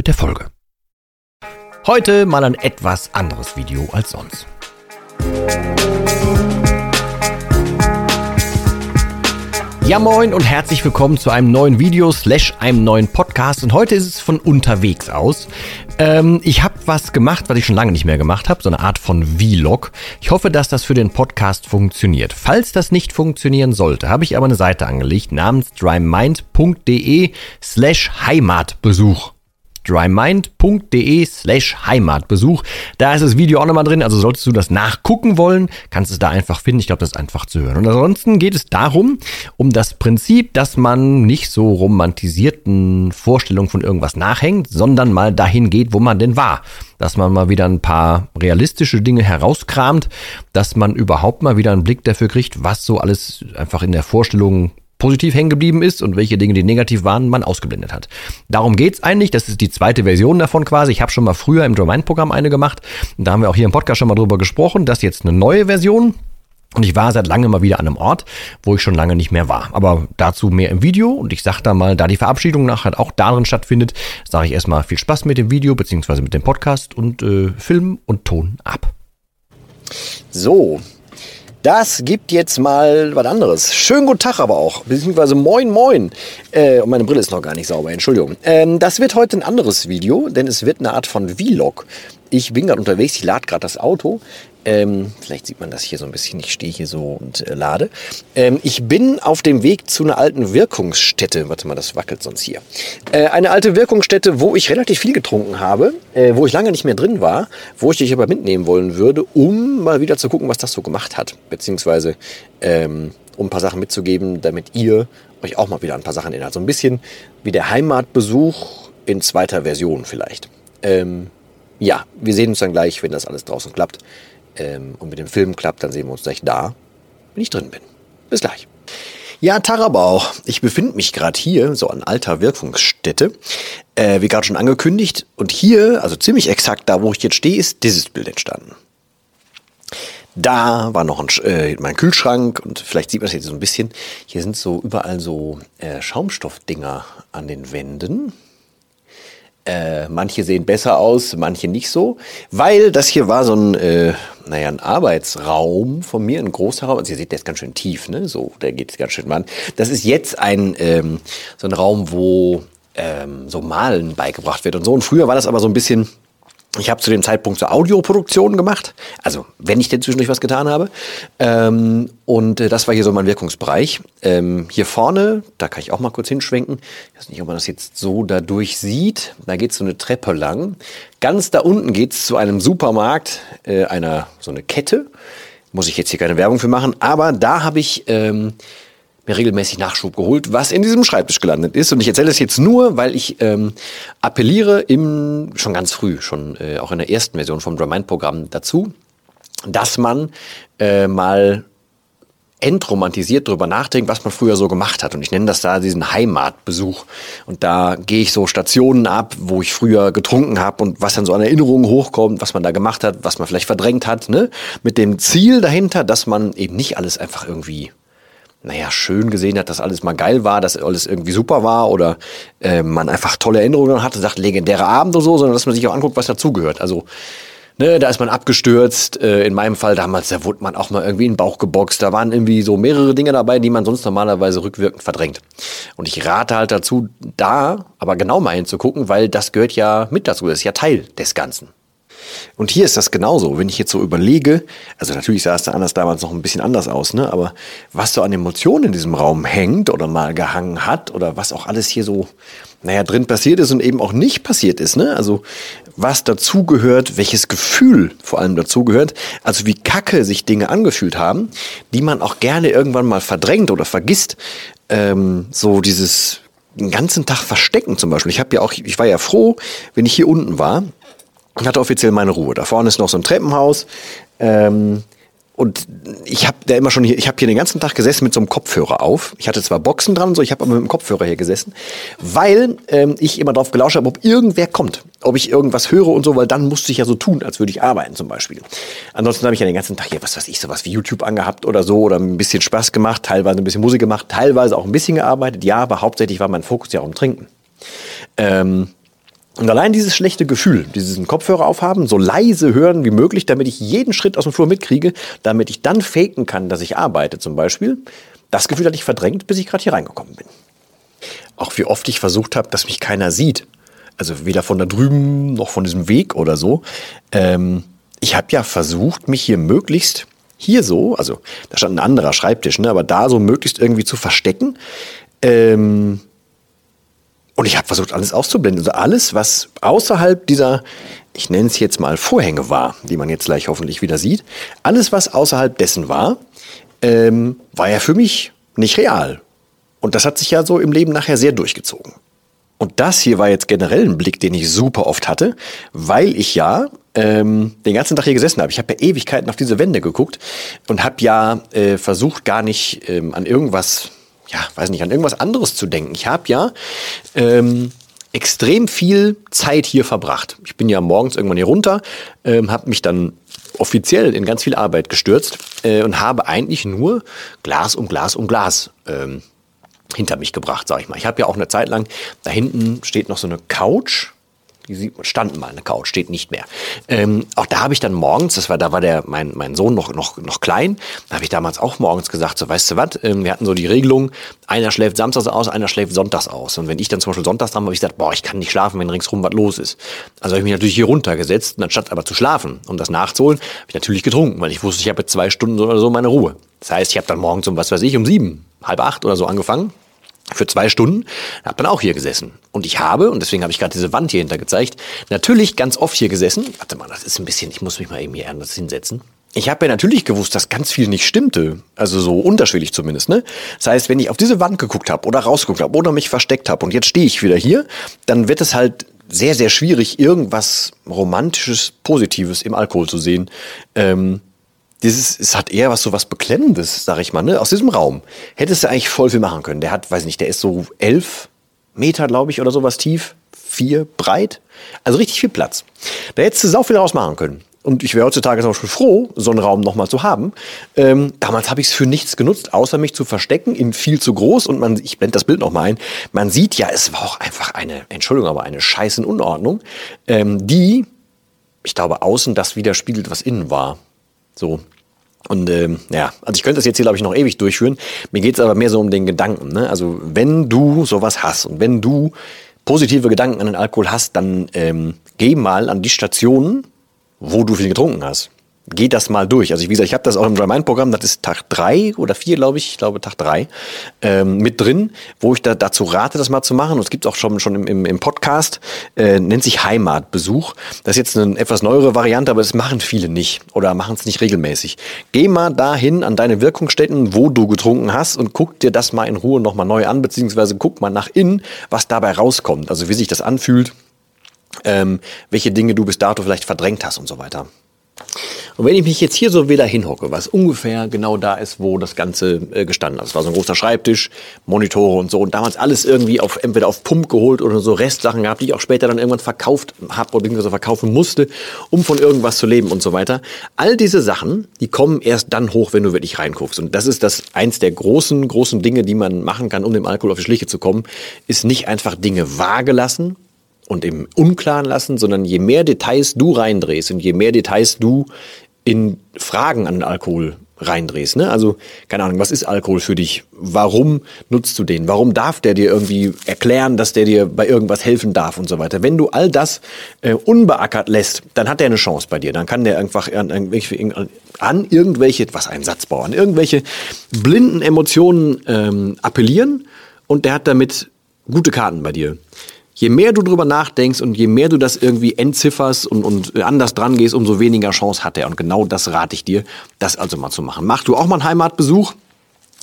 mit der Folge. Heute mal ein etwas anderes Video als sonst. Ja moin und herzlich willkommen zu einem neuen Video slash einem neuen Podcast und heute ist es von unterwegs aus. Ähm, ich habe was gemacht, was ich schon lange nicht mehr gemacht habe, so eine Art von Vlog. Ich hoffe, dass das für den Podcast funktioniert. Falls das nicht funktionieren sollte, habe ich aber eine Seite angelegt namens drymind.de slash Heimatbesuch drymind.de slash Heimatbesuch. Da ist das Video auch nochmal drin, also solltest du das nachgucken wollen, kannst es da einfach finden. Ich glaube, das ist einfach zu hören. Und ansonsten geht es darum, um das Prinzip, dass man nicht so romantisierten Vorstellungen von irgendwas nachhängt, sondern mal dahin geht, wo man denn war. Dass man mal wieder ein paar realistische Dinge herauskramt, dass man überhaupt mal wieder einen Blick dafür kriegt, was so alles einfach in der Vorstellung positiv hängen geblieben ist und welche Dinge, die negativ waren, man ausgeblendet hat. Darum geht's eigentlich. Das ist die zweite Version davon quasi. Ich habe schon mal früher im Domain-Programm eine gemacht. Da haben wir auch hier im Podcast schon mal drüber gesprochen. Das ist jetzt eine neue Version. Und ich war seit langem mal wieder an einem Ort, wo ich schon lange nicht mehr war. Aber dazu mehr im Video. Und ich sage da mal, da die Verabschiedung nachher auch darin stattfindet, sage ich erstmal viel Spaß mit dem Video beziehungsweise mit dem Podcast und äh, Film und Ton ab. So, das gibt jetzt mal was anderes. Schönen guten Tag aber auch, beziehungsweise moin moin. Äh, und meine Brille ist noch gar nicht sauber, Entschuldigung. Ähm, das wird heute ein anderes Video, denn es wird eine Art von Vlog. Ich bin gerade unterwegs, ich lade gerade das Auto. Ähm, vielleicht sieht man das hier so ein bisschen. Ich stehe hier so und äh, lade. Ähm, ich bin auf dem Weg zu einer alten Wirkungsstätte. Warte mal, das wackelt sonst hier. Äh, eine alte Wirkungsstätte, wo ich relativ viel getrunken habe, äh, wo ich lange nicht mehr drin war, wo ich dich aber mitnehmen wollen würde, um mal wieder zu gucken, was das so gemacht hat. Beziehungsweise ähm, um ein paar Sachen mitzugeben, damit ihr euch auch mal wieder ein paar Sachen erinnert. So ein bisschen wie der Heimatbesuch in zweiter Version vielleicht. Ähm, ja, wir sehen uns dann gleich, wenn das alles draußen klappt ähm, und mit dem Film klappt, dann sehen wir uns gleich da, wenn ich drin bin. Bis gleich. Ja, Tarabau. Ich befinde mich gerade hier, so an alter Wirkungsstätte, äh, wie gerade schon angekündigt. Und hier, also ziemlich exakt da, wo ich jetzt stehe, ist dieses Bild entstanden. Da war noch ein, äh, mein Kühlschrank und vielleicht sieht man das jetzt so ein bisschen. Hier sind so überall so äh, Schaumstoffdinger an den Wänden. Äh, manche sehen besser aus, manche nicht so, weil das hier war so ein, äh, naja, ein Arbeitsraum von mir, ein großer Raum. Also ihr seht, der ist ganz schön tief, ne? So, der geht ganz schön an. Das ist jetzt ein ähm, so ein Raum, wo ähm, so Malen beigebracht wird und so. Und früher war das aber so ein bisschen ich habe zu dem Zeitpunkt so Audioproduktionen gemacht, also wenn ich denn zwischendurch was getan habe. Ähm, und äh, das war hier so mein Wirkungsbereich. Ähm, hier vorne, da kann ich auch mal kurz hinschwenken. Ich weiß nicht, ob man das jetzt so dadurch sieht. Da geht so eine Treppe lang. Ganz da unten geht's zu einem Supermarkt, äh, einer so eine Kette. Muss ich jetzt hier keine Werbung für machen, aber da habe ich ähm, mir regelmäßig Nachschub geholt, was in diesem Schreibtisch gelandet ist. Und ich erzähle es jetzt nur, weil ich ähm, appelliere im, schon ganz früh, schon äh, auch in der ersten Version vom Drymind-Programm dazu, dass man äh, mal entromantisiert darüber nachdenkt, was man früher so gemacht hat. Und ich nenne das da diesen Heimatbesuch. Und da gehe ich so Stationen ab, wo ich früher getrunken habe und was dann so an Erinnerungen hochkommt, was man da gemacht hat, was man vielleicht verdrängt hat, ne? Mit dem Ziel dahinter, dass man eben nicht alles einfach irgendwie naja, schön gesehen hat, dass alles mal geil war, dass alles irgendwie super war oder äh, man einfach tolle Erinnerungen hatte, sagt legendäre Abend oder so, sondern dass man sich auch anguckt, was dazugehört. Also, ne, da ist man abgestürzt. Äh, in meinem Fall damals, da wurde man auch mal irgendwie in den Bauch geboxt. Da waren irgendwie so mehrere Dinge dabei, die man sonst normalerweise rückwirkend verdrängt. Und ich rate halt dazu, da aber genau mal hinzugucken, weil das gehört ja mit dazu. Das ist ja Teil des Ganzen. Und hier ist das genauso. Wenn ich jetzt so überlege, also natürlich sah es da anders damals noch ein bisschen anders aus, ne? Aber was so an Emotionen in diesem Raum hängt oder mal gehangen hat oder was auch alles hier so, naja, drin passiert ist und eben auch nicht passiert ist, ne? Also was dazugehört, welches Gefühl vor allem dazugehört, also wie kacke sich Dinge angefühlt haben, die man auch gerne irgendwann mal verdrängt oder vergisst. Ähm, so dieses den ganzen Tag verstecken zum Beispiel. Ich habe ja auch, ich war ja froh, wenn ich hier unten war. Ich hatte offiziell meine Ruhe. Da vorne ist noch so ein Treppenhaus. Ähm, und ich habe da immer schon hier, ich habe hier den ganzen Tag gesessen mit so einem Kopfhörer auf. Ich hatte zwar Boxen dran, so ich habe aber mit dem Kopfhörer hier gesessen, weil ähm, ich immer drauf gelauscht habe, ob irgendwer kommt, ob ich irgendwas höre und so, weil dann musste ich ja so tun, als würde ich arbeiten zum Beispiel. Ansonsten habe ich ja den ganzen Tag hier, was weiß ich, sowas wie YouTube angehabt oder so oder ein bisschen Spaß gemacht, teilweise ein bisschen Musik gemacht, teilweise auch ein bisschen gearbeitet. Ja, aber hauptsächlich war mein Fokus ja auch im Trinken. Ähm, und allein dieses schlechte Gefühl, diesen Kopfhörer aufhaben, so leise hören wie möglich, damit ich jeden Schritt aus dem Flur mitkriege, damit ich dann faken kann, dass ich arbeite zum Beispiel, das Gefühl hatte ich verdrängt, bis ich gerade hier reingekommen bin. Auch wie oft ich versucht habe, dass mich keiner sieht. Also weder von da drüben noch von diesem Weg oder so. Ähm, ich habe ja versucht, mich hier möglichst hier so, also da stand ein anderer Schreibtisch, ne, aber da so möglichst irgendwie zu verstecken. Ähm, und ich habe versucht, alles auszublenden. Also alles, was außerhalb dieser, ich nenne es jetzt mal Vorhänge war, die man jetzt gleich hoffentlich wieder sieht, alles, was außerhalb dessen war, ähm, war ja für mich nicht real. Und das hat sich ja so im Leben nachher sehr durchgezogen. Und das hier war jetzt generell ein Blick, den ich super oft hatte, weil ich ja ähm, den ganzen Tag hier gesessen habe. Ich habe ja Ewigkeiten auf diese Wände geguckt und habe ja äh, versucht, gar nicht ähm, an irgendwas ja, weiß nicht, an irgendwas anderes zu denken. Ich habe ja ähm, extrem viel Zeit hier verbracht. Ich bin ja morgens irgendwann hier runter, ähm, habe mich dann offiziell in ganz viel Arbeit gestürzt äh, und habe eigentlich nur Glas um Glas um Glas ähm, hinter mich gebracht, sag ich mal. Ich habe ja auch eine Zeit lang, da hinten steht noch so eine Couch, die sieht, stand mal eine Couch, steht nicht mehr. Ähm, auch da habe ich dann morgens, das war, da war der, mein, mein Sohn noch, noch, noch klein, da habe ich damals auch morgens gesagt, so weißt du was, ähm, wir hatten so die Regelung, einer schläft samstags aus, einer schläft sonntags aus. Und wenn ich dann zum Beispiel sonntags dran habe, habe ich gesagt, boah, ich kann nicht schlafen, wenn ringsrum was los ist. Also habe ich mich natürlich hier runtergesetzt, und anstatt aber zu schlafen, um das nachzuholen, habe ich natürlich getrunken, weil ich wusste, ich habe zwei Stunden oder so meine Ruhe. Das heißt, ich habe dann morgens um, was weiß ich, um sieben, halb acht oder so angefangen für zwei Stunden, habe dann auch hier gesessen. Und ich habe, und deswegen habe ich gerade diese Wand hier hinter gezeigt, natürlich ganz oft hier gesessen. Warte mal, das ist ein bisschen, ich muss mich mal eben hier anders hinsetzen. Ich habe ja natürlich gewusst, dass ganz viel nicht stimmte. Also so unterschwellig zumindest. Ne? Das heißt, wenn ich auf diese Wand geguckt habe oder rausgeguckt habe oder mich versteckt habe und jetzt stehe ich wieder hier, dann wird es halt sehr, sehr schwierig, irgendwas Romantisches, Positives im Alkohol zu sehen. Ähm, dieses, es hat eher was so was Beklemmendes, sag ich mal, ne? Aus diesem Raum. Hättest du eigentlich voll viel machen können. Der hat, weiß nicht, der ist so elf Meter, glaube ich, oder sowas tief, vier breit. Also richtig viel Platz. Da hättest du sau viel rausmachen können. Und ich wäre heutzutage zum Beispiel froh, so einen Raum nochmal zu haben. Ähm, damals habe ich es für nichts genutzt, außer mich zu verstecken, in viel zu groß. Und man, ich blende das Bild nochmal ein. Man sieht ja, es war auch einfach eine, Entschuldigung, aber eine scheißen Unordnung, ähm, die, ich glaube, außen das widerspiegelt, was innen war. So. Und ähm, ja, also ich könnte das jetzt hier, glaube ich, noch ewig durchführen. Mir geht es aber mehr so um den Gedanken. Ne? Also wenn du sowas hast und wenn du positive Gedanken an den Alkohol hast, dann ähm, geh mal an die Stationen, wo du viel getrunken hast geht das mal durch. Also ich, wie gesagt, ich habe das auch im Dry Mind Programm, das ist Tag drei oder vier, glaube ich, ich glaube Tag drei ähm, mit drin, wo ich da dazu rate, das mal zu machen. Und es gibt auch schon, schon im, im, im Podcast, äh, nennt sich Heimatbesuch. Das ist jetzt eine etwas neuere Variante, aber das machen viele nicht oder machen es nicht regelmäßig. Geh mal dahin an deine Wirkungsstätten, wo du getrunken hast und guck dir das mal in Ruhe nochmal neu an, beziehungsweise guck mal nach innen, was dabei rauskommt. Also wie sich das anfühlt, ähm, welche Dinge du bis dato vielleicht verdrängt hast und so weiter. Und wenn ich mich jetzt hier so wieder hinhocke, was ungefähr genau da ist, wo das Ganze äh, gestanden hat. Das war so ein großer Schreibtisch, Monitore und so. Und damals alles irgendwie auf, entweder auf Pump geholt oder so Restsachen gehabt, die ich auch später dann irgendwann verkauft habe oder beziehungsweise verkaufen musste, um von irgendwas zu leben und so weiter. All diese Sachen, die kommen erst dann hoch, wenn du wirklich reinguckst. Und das ist das eins der großen, großen Dinge, die man machen kann, um dem Alkohol auf die Schliche zu kommen, ist nicht einfach Dinge vage lassen, und im Unklaren lassen, sondern je mehr Details du reindrehst und je mehr Details du in Fragen an Alkohol reindrehst. Ne? Also, keine Ahnung, was ist Alkohol für dich? Warum nutzt du den? Warum darf der dir irgendwie erklären, dass der dir bei irgendwas helfen darf und so weiter? Wenn du all das äh, unbeackert lässt, dann hat der eine Chance bei dir. Dann kann der einfach an, an, an irgendwelche, was ein Satzbau, an irgendwelche blinden Emotionen ähm, appellieren und der hat damit gute Karten bei dir je mehr du drüber nachdenkst und je mehr du das irgendwie entzifferst und, und anders dran gehst, umso weniger Chance hat er. Und genau das rate ich dir, das also mal zu machen. Mach du auch mal einen Heimatbesuch.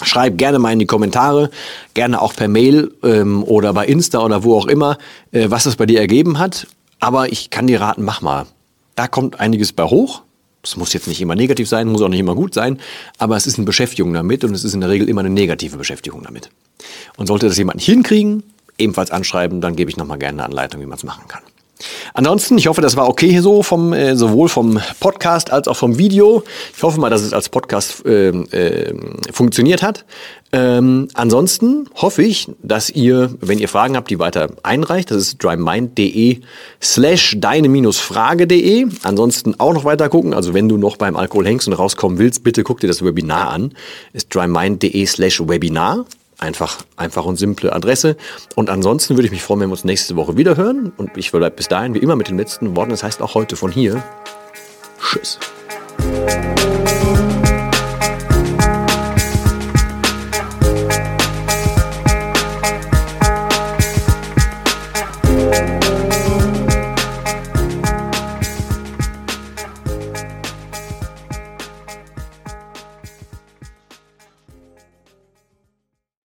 Schreib gerne mal in die Kommentare, gerne auch per Mail ähm, oder bei Insta oder wo auch immer, äh, was es bei dir ergeben hat. Aber ich kann dir raten, mach mal. Da kommt einiges bei hoch. Es muss jetzt nicht immer negativ sein, muss auch nicht immer gut sein, aber es ist eine Beschäftigung damit und es ist in der Regel immer eine negative Beschäftigung damit. Und sollte das jemand nicht hinkriegen, ebenfalls anschreiben, dann gebe ich nochmal gerne eine Anleitung, wie man es machen kann. Ansonsten, ich hoffe, das war okay so, vom, äh, sowohl vom Podcast als auch vom Video. Ich hoffe mal, dass es als Podcast äh, äh, funktioniert hat. Ähm, ansonsten hoffe ich, dass ihr, wenn ihr Fragen habt, die weiter einreicht. Das ist drymind.de slash deine-frage.de. Ansonsten auch noch weiter gucken. Also wenn du noch beim Alkohol hängst und rauskommen willst, bitte guck dir das Webinar an. Ist drymind.de slash Webinar. Einfach, einfach und simple Adresse. Und ansonsten würde ich mich freuen, wenn wir uns nächste Woche wieder hören. Und ich verbleibe bis dahin wie immer mit den letzten Worten. Das heißt auch heute von hier. Tschüss.